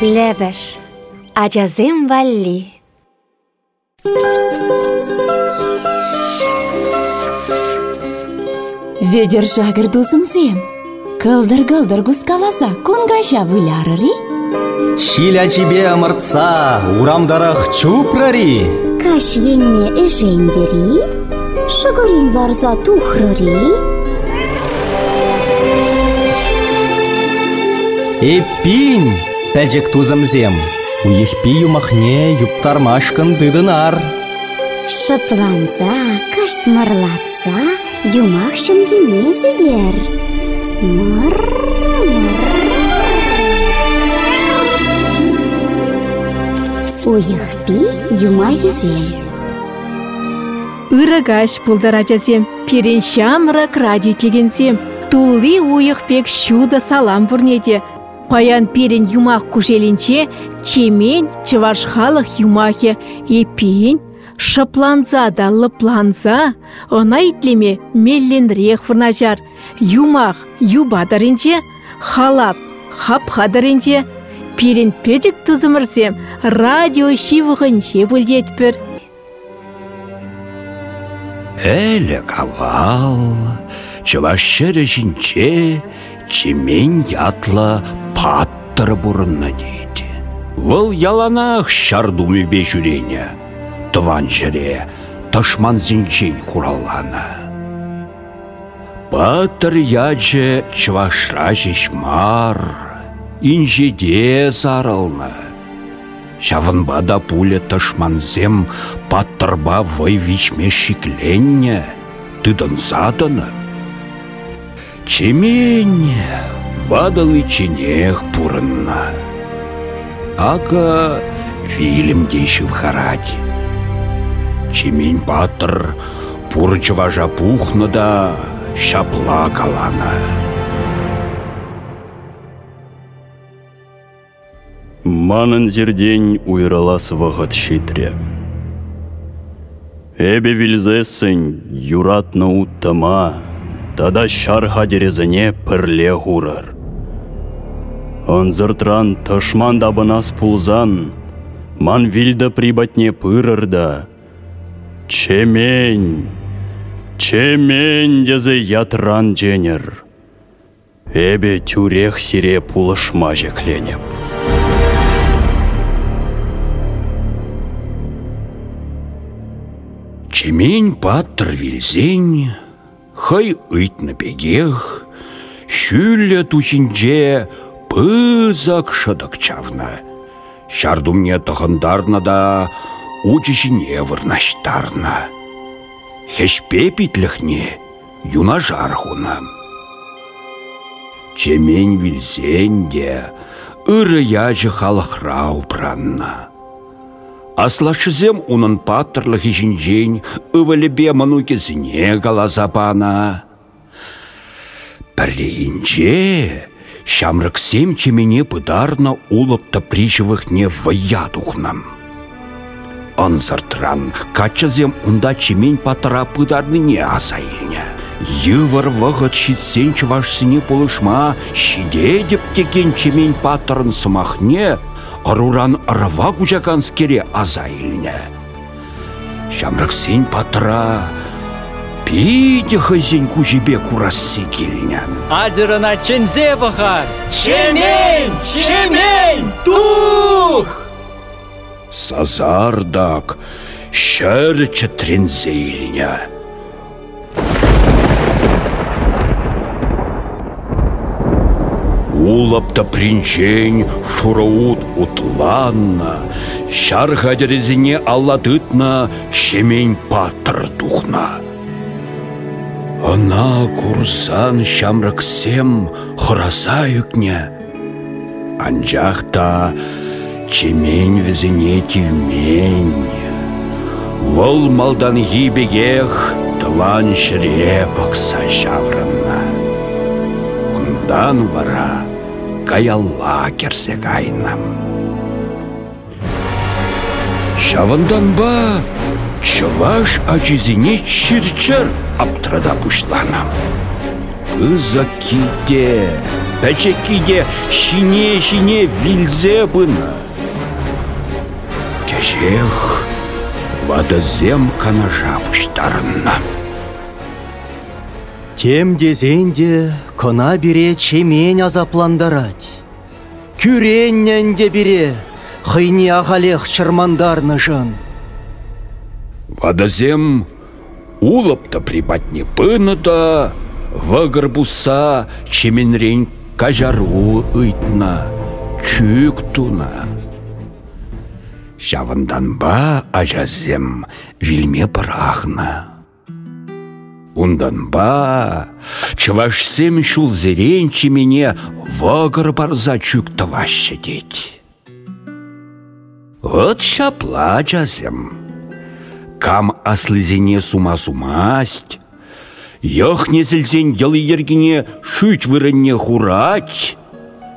Лебеш. Ачазем валли. Ведер жагыр дузымзем. Кылдыр-кылдыр кускаласа, кунгажа вылярыри. Шиля чебе ымыртса, урамдарах чупрари. Каш енне эжендери, шыгырин ларза тухрыри. Эппин, пәжік тузымзем. Уехпи юмахне юптармашкын дыдынар. Шыпланса, каштмырлатса, юмах шым ене зедер. Мыр, Уйықпи юма езен. Үрігаш бұлдар ажазем, перен шамрак радио тегенсем, тулли уйықпек шуда салам бұрнеде. Паян перен юмақ күжелінче, чемен чываш халық юмахе, епейін, шыпланза да лыпланза, она итлеме вырнажар, юмақ юбадарынче, халап хап хадарынче, перен печік тұзымырсем, радио шивығынче бүлдетпір. Әлі кавал, чывашшыры жінче, чемен ятлы паттыр бұрынна дейді. Выл яланақ шардумы бе жүрене, тыван жіре, тышман зінчен хуралланы. Паттыр ячы чывашра жешмар, инжеде зарылны. Шавынбада пуле тышманзем паттырба вой вичме шикленне, тыдын задыны. Чемень вадалы ченех пурынна. Ака вилім дейші харать. Чемень паттыр пурчыважа пухны да шапла калана. Манын зердень уйралас вағыт шитре. Эбе вилзесін юратны уттама, тада шарха дерезіне пірле хурар. Онзыртран тышман дабынас пулзан, ман вилді прибатне пырырда. Чемень, чемень дезе ятран женер. Эбе тюрех сире пулышма жекленеп. Чемень паттыр вилзень, хай ыйтны бегех, шүлле тучинже пызак шыдық чавна. Шардумне тұхындарна да учишіне вырнаштарна. Хешпе питліхне юна жархуна. Чемень вилзень де ыры яжы халықра упранна. Аслашызем унын паттырлық жинжен ывылебе манукезіне галазапана. Піррейінже шамрыксем чемене пыдарна улыпта прижывых не вая тухнам. Анзартран качызем унда чемень паттыра пыдарны не асайлня. Йывыр вғыт шитсен чывашсыне полышма шиде деп теген чемень паттырын сымахне Аруран арава кучакан скере азайлне. Шамрыксен патра пиде хызен кужебе курассы келне. Адырына чензе бұғар. Чемень! Чемень! Тух! Сазардак шәр чатрензейлне. Улапта принчень шураут утланна, шар хадерезіне алладытна шемень патыр тухна. Ана курсан шамраксем хыраса юкне. Анжақта чемень візіне тивмень. Вол малдан хибегех тылан шіре бақса шаврынна. Ундан вара каялла керсе кайнам. Шавындан ба, чываш ачизине чирчер аптырада пушланам. Пыза ките, пәчеккеде шине-шине вилзе бұны. Кәжех, вадызем канажа. Тем дезенде кына бире чемень азапландарать. Күреннен де бире хыйни ағалех жын. Вадазем улыпта прибатне пыныта, вăгăр буса чеменрен кажару ыйтна, чүк туна. Шавынданба ажазем вилме пырахна. Унданба чывашсем шул зерен чемене вăгăр барза чүк таваща деть. Вот шапла. Кам аслызене сума-сумасть, Йох незілзен елы ергене шүт вырынне хурать,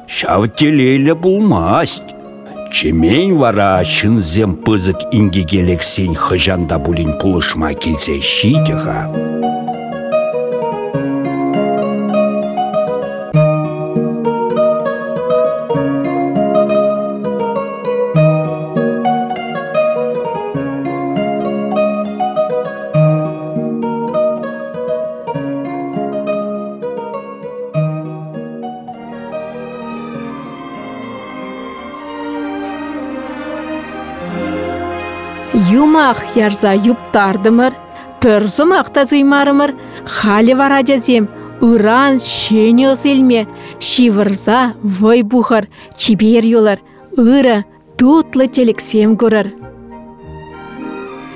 Шав булмасть. Чемень вара шынзем пызык ингегелексен хыжанда булин пулышма келсе шидеға. Юмах ярза юптардымыр, пір зұмақта зұймарымыр, халі вара жазем, ыран шене ызылме, шивырза вой бухар, чибер юлар, ыры, тутлы телексем көрір.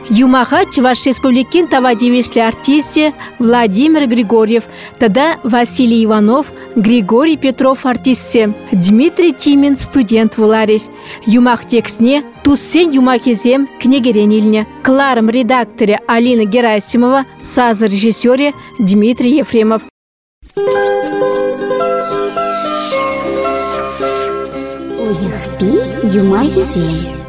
Юмаха Чуваш Республикин тава девешлі артисте Владимир Григорьев, тада Василий Иванов, Григорий Петров артистсе, Дмитрий Тимин студент вуларес. Юмах текстне туссен юмахезем кнегерен илне. Кларым редакторе Алина Герасимова, саз режиссере Дмитрий Ефремов. Уйхпи юма езем.